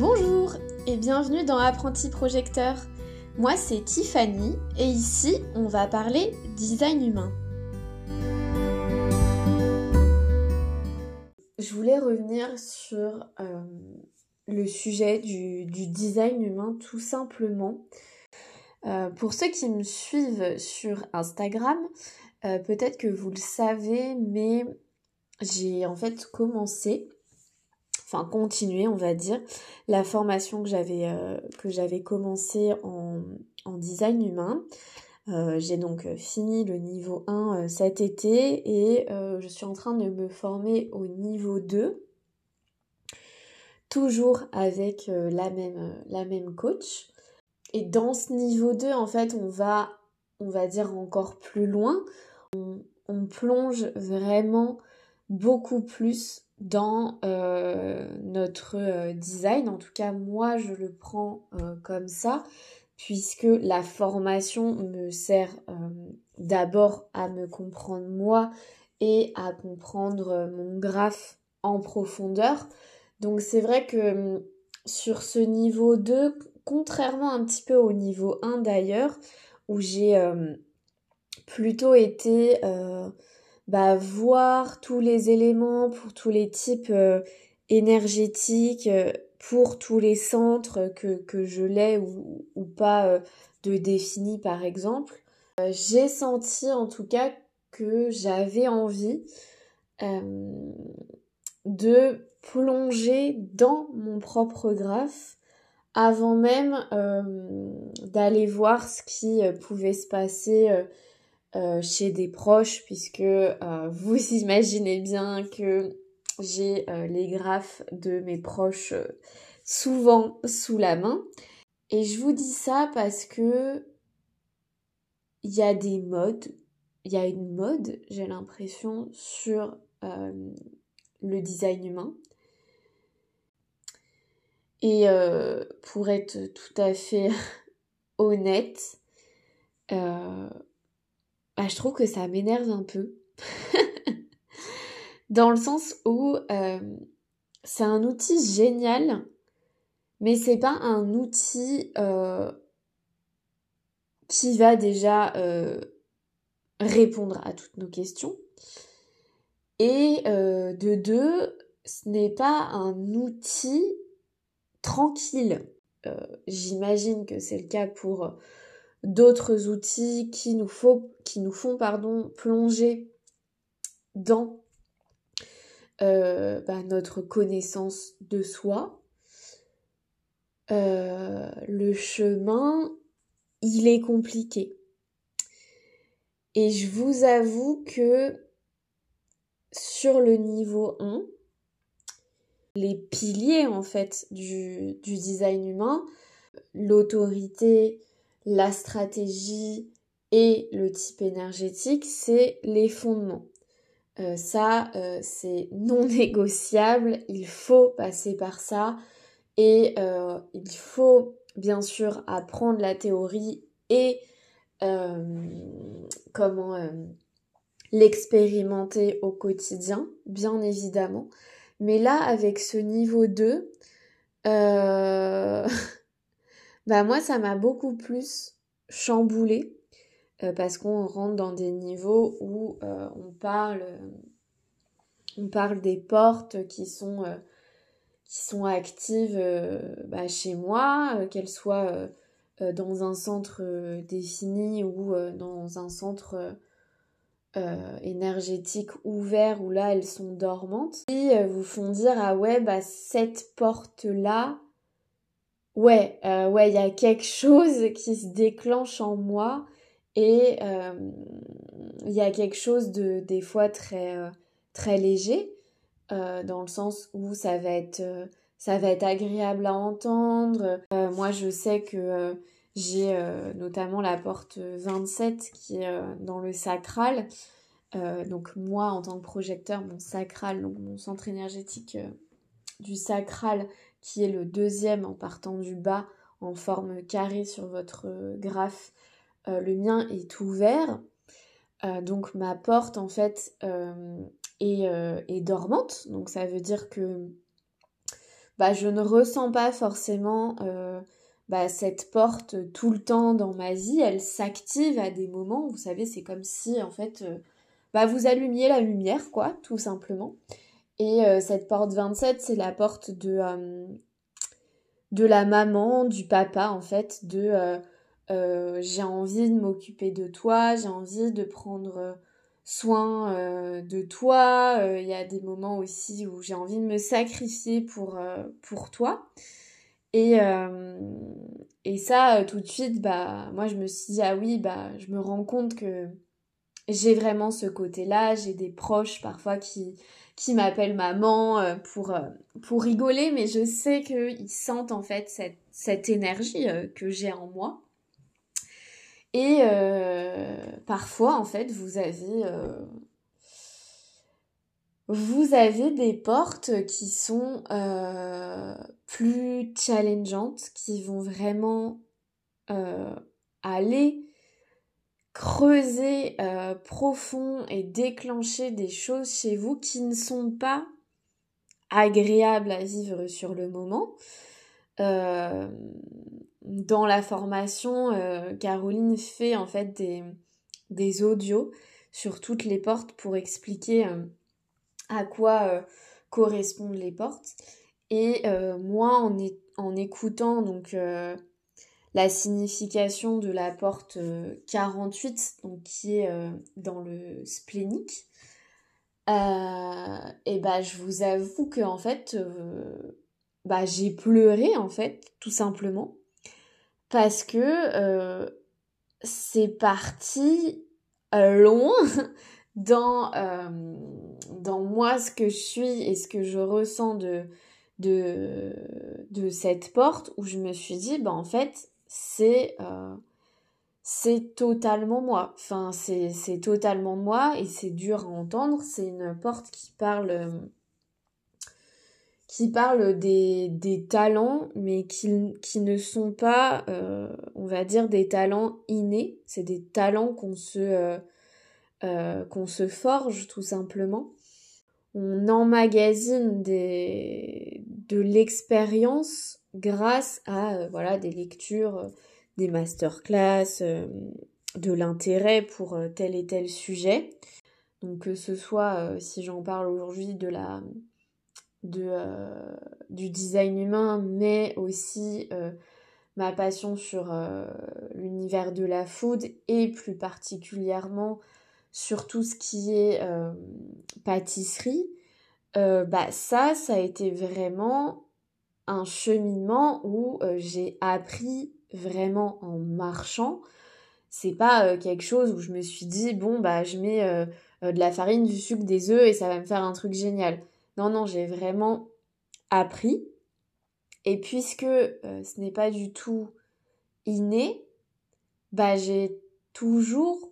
Bonjour et bienvenue dans Apprenti Projecteur. Moi c'est Tiffany et ici on va parler design humain. Je voulais revenir sur euh, le sujet du, design humain tout simplement. Euh, pour ceux qui me suivent sur Instagram, euh, peut-être que vous le savez, mais j'ai en fait commencé enfin continuer on va dire. La formation que j'avais euh, que j'avais commencé en, design humain. Euh, j'ai donc fini le niveau 1 euh, cet été et je suis en train de me former au niveau 2 toujours avec la même la même coach. Et dans ce niveau 2 en fait on va on va dire encore plus loin. On, on plonge vraiment beaucoup plus dans euh, notre euh, design. En tout cas, moi, je le prends euh, comme ça, puisque la formation me sert d'abord à me comprendre moi et à comprendre mon graphe en profondeur. Donc c'est vrai que sur ce niveau 2, contrairement un petit peu au niveau 1 d'ailleurs, où j'ai plutôt été bah, voir tous les éléments pour tous les types euh, énergétiques, euh, pour tous les centres que, je l'ai ou, ou, pas euh, de défini par exemple. J'ai senti en tout cas que j'avais envie de plonger dans mon propre graphe avant même d'aller voir ce qui pouvait se passer euh, chez des proches puisque euh, vous imaginez bien que j'ai euh, les graphes de mes proches souvent sous la main. Et je vous dis ça parce que il y a des modes, il y a une mode, j'ai l'impression, sur le design humain. Et pour être tout à fait honnête, bah, je trouve que ça m'énerve un peu. Dans le sens où euh, c'est un outil génial, mais c'est pas un outil euh, qui va déjà euh, répondre à toutes nos questions. Et de deux, ce n'est pas un outil tranquille. J'imagine que c'est le cas pour d'autres outils qui nous, font plonger dans euh, bah, notre connaissance de soi. Euh, le chemin, il est compliqué. Et je vous avoue que sur le niveau 1, les piliers en fait du design humain, l'autorité, la stratégie et le type énergétique, c'est les fondements. Euh, ça, euh, c'est non négociable, il faut passer par ça et euh, il faut bien sûr apprendre la théorie et comment l'expérimenter au quotidien, bien évidemment. Mais là, avec ce niveau 2, bah moi ça m'a beaucoup plus chamboulé euh, parce qu'on rentre dans des niveaux où euh, on parle on parle des portes qui sont euh, qui sont actives bah, chez moi qu'elles soient dans un centre défini ou dans un centre énergétique ouvert où là elles sont dormantes. Et vous font dire ah ouais bah cette porte là ouais, euh, ouais, il y a quelque chose qui se déclenche en moi et euh, il y a quelque chose de des fois très euh, très léger dans le sens où ça va être ça va être agréable à entendre. moi, je sais que j'ai notamment la porte 27 qui est dans le sacral. donc moi, en tant que projecteur, mon sacral, donc mon centre énergétique du sacral qui est le deuxième en partant du bas en forme carrée sur votre euh, graphe. Euh, le mien est ouvert. Euh, donc ma porte en fait est, dormante. Donc ça veut dire que bah, je ne ressens pas forcément bah, cette porte tout le temps dans ma vie. Elle s'active à des moments, vous savez, c'est comme si en fait bah, vous allumiez la lumière, quoi, tout simplement. Et cette porte 27, c'est la porte de, de la maman, du papa, en fait, de j'ai envie de m'occuper de toi, j'ai envie de prendre soin euh, de toi. Il y a des moments aussi où j'ai envie de me sacrifier pour, euh, pour toi. Et, et ça, tout de suite, bah, moi, je me suis dit, ah oui, bah, je me rends compte que j'ai vraiment ce côté-là. J'ai des proches parfois qui, qui m'appellent maman euh, pour, pour rigoler, mais je sais qu'ils sentent en fait cette, cette énergie que j'ai en moi. Et euh, parfois, en fait, vous avez, euh, vous avez des portes qui sont euh, plus challengeantes, qui vont vraiment aller creuser profond et déclencher des choses chez vous qui ne sont pas agréables à vivre sur le moment. Euh, dans la formation, euh, Caroline fait en fait des, audios sur toutes les portes pour expliquer euh, à quoi correspondent les portes. Et moi, en, en, écoutant donc la signification de la porte 48, donc qui est dans le splénique, et bah je vous avoue que en fait bah, j'ai pleuré en fait, tout simplement, parce que euh, c'est parti euh, loin dans, euh, moi ce que je suis et ce que je ressens de, de, de cette porte où je me suis dit, bah en fait, c'est c'est totalement moi. Enfin, c'est totalement moi et c'est dur à entendre. C'est une porte qui parle qui parle des, des talents, mais qui, qui, ne sont pas, euh, on va dire, des talents innés. C'est des talents qu'on se, euh, euh, qu'on se forge tout simplement. On emmagasine des, de l'expérience grâce à voilà, des lectures, des masterclass, de l'intérêt pour tel et tel sujet. Donc que ce soit, si j'en parle aujourd'hui, de la euh, du design humain, mais aussi euh, ma passion sur euh, l'univers de la food et plus particulièrement sur tout ce qui est pâtisserie, bah ça, ça a été vraiment cheminement où j'ai appris vraiment en marchant. C'est pas quelque chose où je me suis dit bon bah je mets de la farine, du sucre, des œufs et ça va me faire un truc génial. Non, non, j'ai vraiment appris. Et puisque euh, ce n'est pas du tout inné, bah j'ai toujours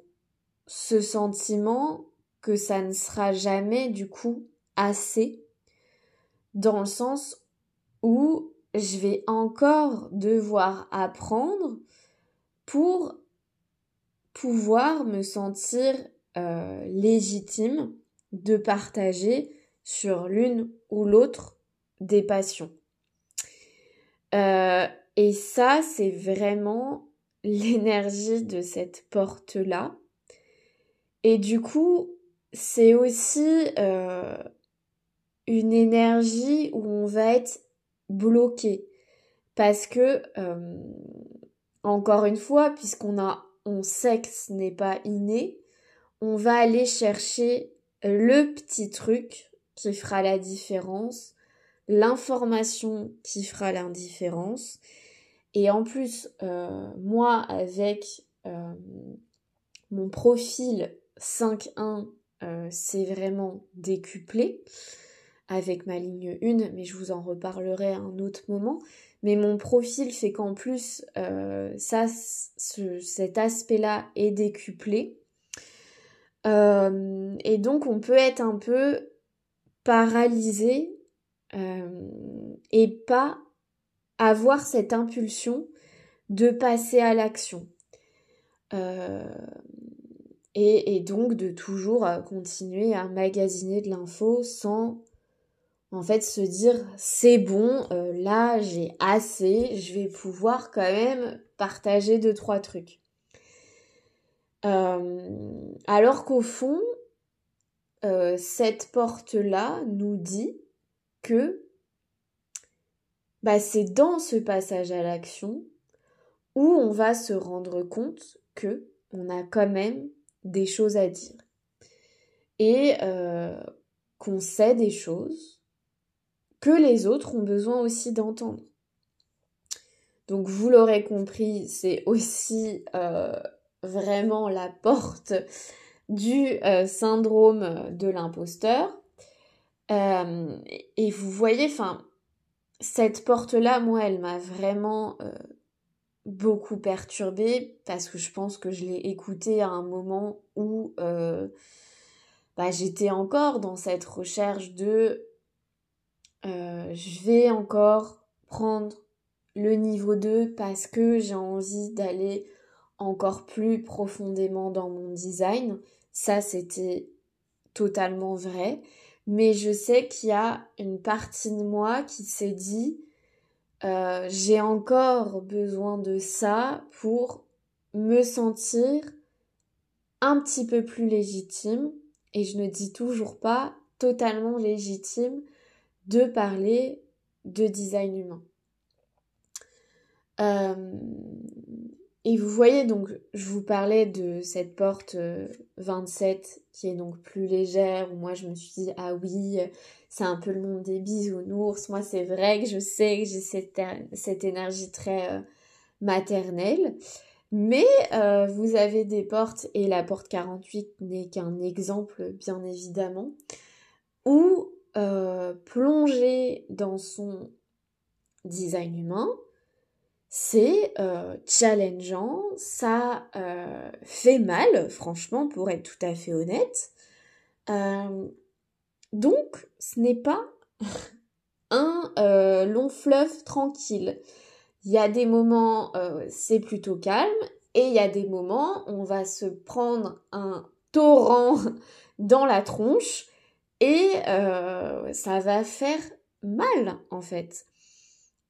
ce sentiment que ça ne sera jamais du coup assez dans le sens où je vais encore devoir apprendre pour pouvoir me sentir euh, légitime de partager sur l'une ou l'autre des passions. Euh, et ça, c'est vraiment l'énergie de cette porte-là. Et du coup, c'est aussi euh, une énergie où on va être bloqué. Parce que, euh, encore une fois, puisqu'on a, on sait que ce n'est pas inné, on va aller chercher le petit truc qui fera la différence, l'information qui fera l'indifférence. Et en plus, euh, moi, avec euh, mon profil 5.1, euh, c'est vraiment décuplé avec ma ligne 1, mais je vous en reparlerai à un autre moment. Mais mon profil fait qu'en plus, ça, cet aspect-là est décuplé. et donc, on peut être un peu paralysé euh, et pas avoir cette impulsion de passer à l'action. Euh, et, donc de toujours euh, continuer à magasiner de l'info sans en fait se dire c'est bon, euh, là j'ai assez, je vais pouvoir quand même partager deux trois trucs. Euh, alors qu'au fond, euh, cette porte-là nous dit que bah, c'est dans ce passage à l'action où on va se rendre compte que on a quand même des choses à dire et qu'on sait des choses que les autres ont besoin aussi d'entendre. Donc vous l'aurez compris, c'est aussi euh, vraiment la porte du euh, syndrome de l'imposteur. Euh, et vous voyez, enfin, cette porte-là, moi, elle m'a vraiment beaucoup perturbée parce que je pense que je l'ai écoutée à un moment où bah, j'étais encore dans cette recherche de euh, je vais encore prendre le niveau 2 parce que j'ai envie d'aller encore plus profondément dans mon design. Ça, c'était totalement vrai. Mais je sais qu'il y a une partie de moi qui s'est dit, euh, j'ai encore besoin de ça pour me sentir un petit peu plus légitime. Et je ne dis toujours pas totalement légitime de parler de design humain. Euh, et vous voyez donc, je vous parlais de cette porte 27 euh, qui est donc plus légère, où moi je me suis dit, ah oui, c'est un peu le monde des bisounours. Moi c'est vrai que je sais que j'ai cette, cette, énergie très euh, maternelle. Mais vous avez des portes, et la porte 48 n'est qu'un exemple bien évidemment, où euh, plonger dans son design humain, c'est euh, challengeant, ça euh, fait mal, franchement, pour être tout à fait honnête. donc, ce n'est pas un long fleuve tranquille. Il y a des moments, c'est plutôt calme, et il y a des moments, on va se prendre un torrent dans la tronche et euh, ça va faire mal en fait.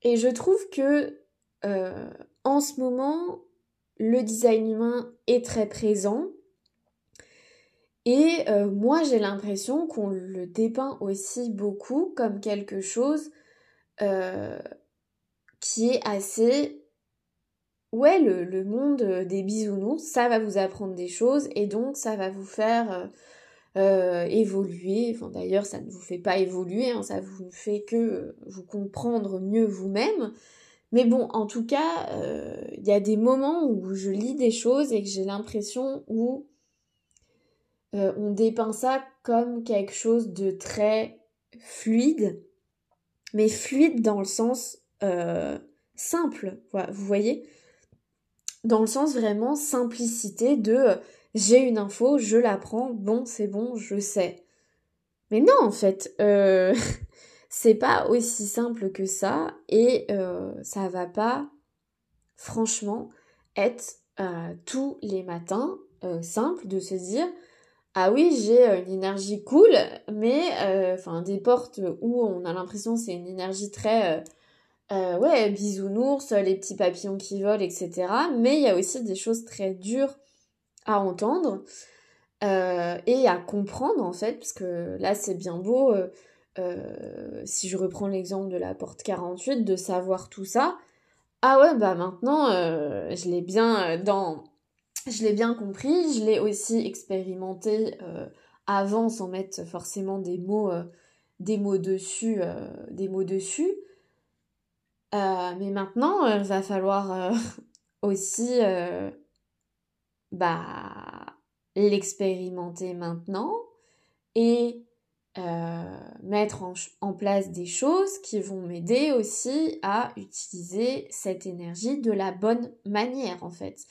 Et je trouve que euh, en ce moment, le design humain est très présent. Et euh, moi, j'ai l'impression qu'on le dépeint aussi beaucoup comme quelque chose qui est assez... Ouais, le, le, monde des bisounours, ça va vous apprendre des choses et donc ça va vous faire euh, évoluer. D'ailleurs, ça ne vous fait pas évoluer, hein, ça vous fait que vous comprendre mieux vous-même. Mais bon, en tout cas, euh, il y a des moments où je lis des choses et que j'ai l'impression où euh, on dépeint ça comme quelque chose de très fluide, mais fluide dans le sens simple, vous voyez? Dans le sens vraiment simplicité de j'ai une info, je la prends, bon, c'est bon, je sais. Mais non, en fait, euh, c'est pas aussi simple que ça et euh, ça va pas, franchement, être euh, tous les matins simple de se dire ah oui, j'ai une énergie cool, mais enfin des portes où on a l'impression c'est une énergie très ouais bisounours, les petits papillons qui volent, etc. Mais il y a aussi des choses très dures à entendre euh, et à comprendre en fait, parce que là c'est bien beau, euh, euh, si je reprends l'exemple de la porte 48, de savoir tout ça. Ah ouais, bah maintenant je l'ai bien dans. Je l'ai bien compris, je l'ai aussi expérimenté avant sans mettre forcément des mots, des mots dessus, des mots dessus. mais maintenant, il va falloir aussi bah, l'expérimenter maintenant et euh, mettre en, place des choses qui vont m'aider aussi à utiliser cette énergie de la bonne manière en fait.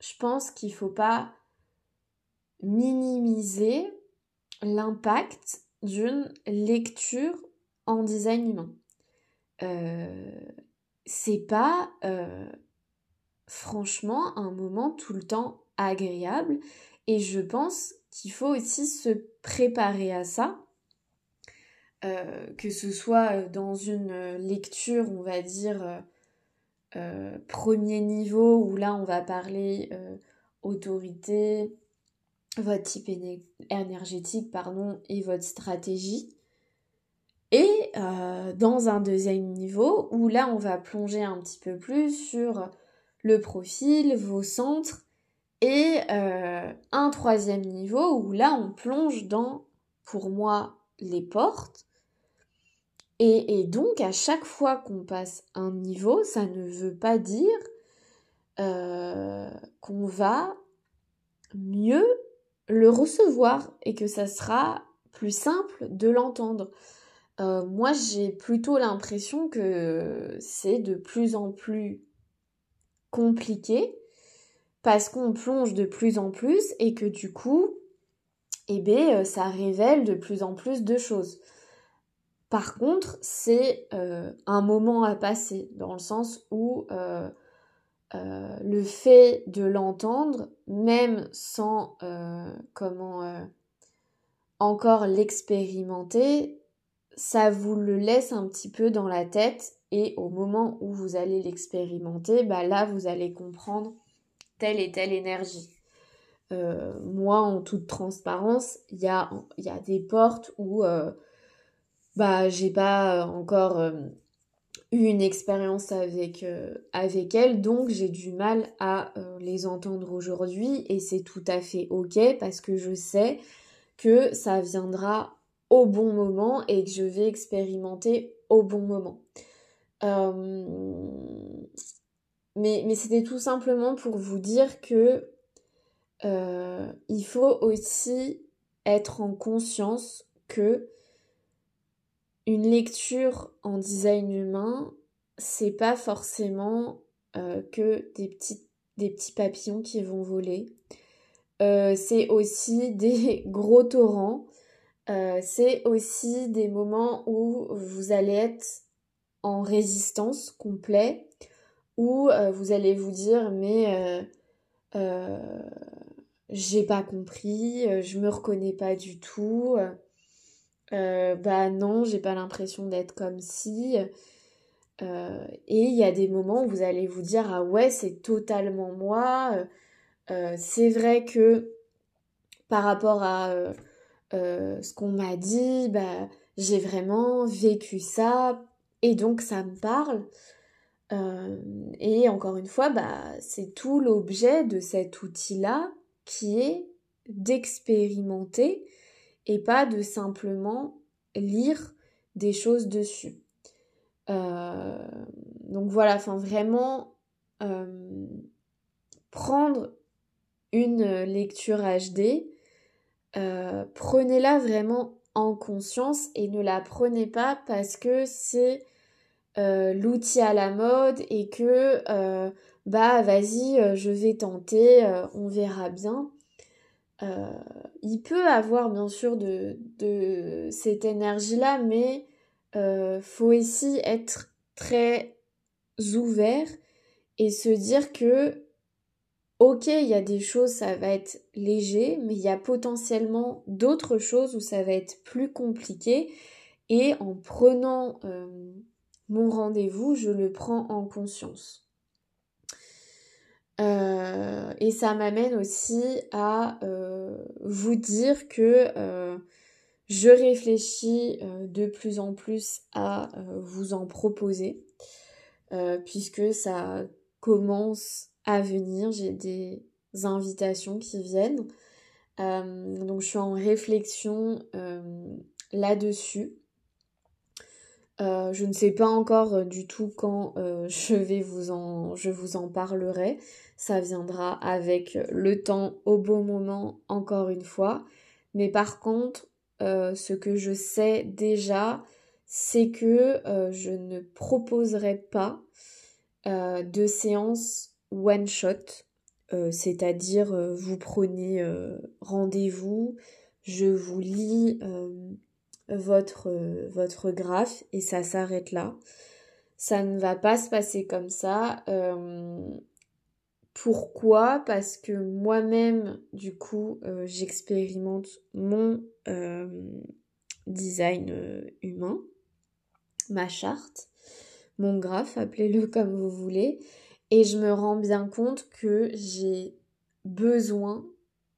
Je pense qu'il ne faut pas minimiser l'impact d'une lecture en design humain. Euh, c'est pas euh, franchement un moment tout le temps agréable et je pense qu'il faut aussi se préparer à ça. que ce soit dans une lecture, on va dire, premier niveau, où là on va parler autorité, votre type énergétique, pardon, et votre stratégie. Et dans un deuxième niveau, où là on va plonger un petit peu plus sur le profil, vos centres, et euh, un troisième niveau où là on plonge dans, pour moi, les portes. Et, donc à chaque fois qu'on passe un niveau, ça ne veut pas dire euh, qu'on va mieux le recevoir et que ça sera plus simple de l'entendre. Euh, moi, j'ai plutôt l'impression que c'est de plus en plus compliqué parce qu'on plonge de plus en plus et que du coup, eh bien, euh, ça révèle de plus en plus de choses. Par contre, c'est euh, un moment à passer, dans le sens où euh, le fait de l'entendre, même sans comment encore l'expérimenter, ça vous le laisse un petit peu dans la tête et au moment où vous allez l'expérimenter, bah là vous allez comprendre telle et telle énergie. Euh, moi, en toute transparence, il y a, y a, des portes où euh, bah, j'ai pas encore euh, eu une expérience avec, avec elles, donc j'ai du mal à les entendre aujourd'hui et c'est tout à fait ok parce que je sais que ça viendra au bon moment et que je vais expérimenter au bon moment. Mais, c'était tout simplement pour vous dire que euh, il faut aussi être en conscience que une lecture en design humain, c'est pas forcément euh, que des petits, des petits papillons qui vont voler. Euh, c'est aussi des gros torrents. c'est aussi des moments où vous allez être en résistance complet, où euh, vous allez vous dire mais euh, euh, j'ai pas compris, je me reconnais pas du tout, bah non, j'ai pas l'impression d'être comme si. et il y a des moments où vous allez vous dire ah ouais c'est totalement moi. c'est vrai que par rapport à ce qu'on m'a dit, bah j'ai vraiment vécu ça et donc ça me parle. Euh, et encore une fois, bah, c'est tout l'objet de cet outil-là qui est d'expérimenter et pas de simplement lire des choses dessus. Euh, donc voilà, enfin vraiment euh, prendre une lecture HD, prenez-la vraiment en conscience et ne la prenez pas parce que c'est euh, l'outil à la mode et que euh, bah vas-y euh, je vais tenter on verra bien. Il peut avoir bien sûr de, de cette énergie là mais faut aussi être très ouvert et se dire que ok il y a des choses ça va être léger mais il y a potentiellement d'autres choses où ça va être plus compliqué et en prenant mon rendez-vous, je le prends en conscience. Euh, et ça m'amène aussi à euh, vous dire que euh, je réfléchis de plus en plus à vous en proposer, puisque ça commence à venir, j'ai des invitations qui viennent. donc je suis en réflexion là-dessus. Euh, je ne sais pas encore euh, du tout quand euh, je vais vous en je vous en parlerai. Ça viendra avec le temps au bon moment encore une fois. Mais par contre, ce que je sais déjà, c'est que je ne proposerai pas de séance one shot. C'est-à-dire vous prenez rendez-vous, je vous lis votre, votre graphe et ça s'arrête là. Ça ne va pas se passer comme ça. Euh, pourquoi? Parce que moi-même, du coup, euh, j'expérimente mon, euh, design humain, ma charte, mon graphe, appelez-le comme vous voulez, et je me rends bien compte que j'ai besoin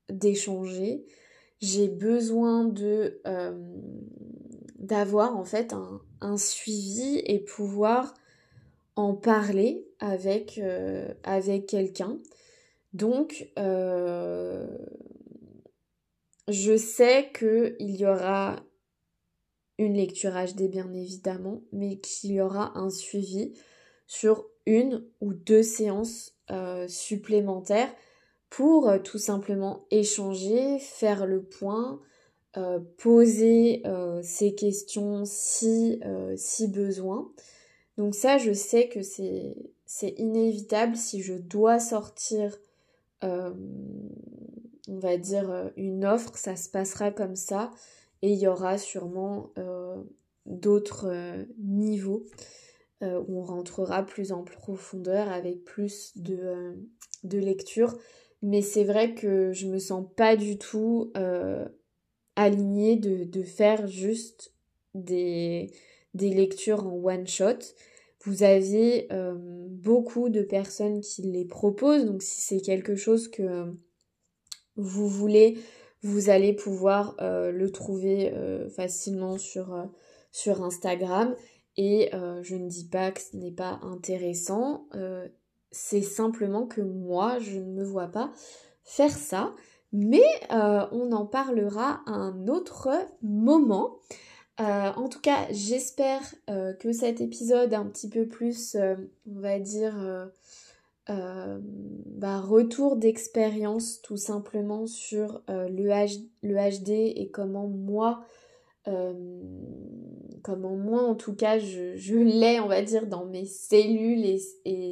d'échanger, j'ai besoin de d'avoir en fait un, suivi et pouvoir en parler avec, avec quelqu'un. Donc, je sais qu'il y aura une lecture HD bien évidemment, mais qu'il y aura un suivi sur une ou deux séances euh, supplémentaires pour euh, tout simplement échanger, faire le point, euh, poser ces questions si, si besoin. Donc ça, je sais que c'est inévitable si je dois sortir on va dire, une offre, ça se passera comme ça. Et il y aura sûrement d'autres euh, on rentrera plus en profondeur avec plus de, de lecture. Mais c'est vrai que je me sens pas du tout alignée de, faire juste des, des lectures en one shot. Vous avez beaucoup de personnes qui les proposent, donc si c'est quelque chose que vous voulez, vous allez pouvoir euh, le trouver euh, facilement sur, euh, sur Instagram. Et je ne dis pas que ce n'est pas intéressant, c'est simplement que moi, je ne me vois pas faire ça. Mais on en parlera à un autre moment. en tout cas, j'espère que cet épisode un petit peu plus, on va dire, euh, bah, retour d'expérience tout simplement sur euh, le, HD et comment moi, euh, comment moi en tout cas je, l'ai on va dire dans mes cellules et,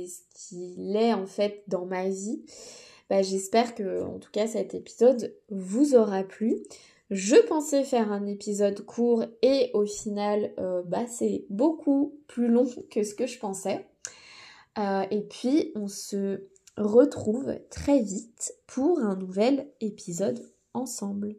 ce qu'il est en fait dans ma vie. Bah, J'espère que en tout cas cet épisode vous aura plu. Je pensais faire un épisode court et au final bah, c'est beaucoup plus long que ce que je pensais. Euh, et puis, on se retrouve très vite pour un nouvel épisode ensemble.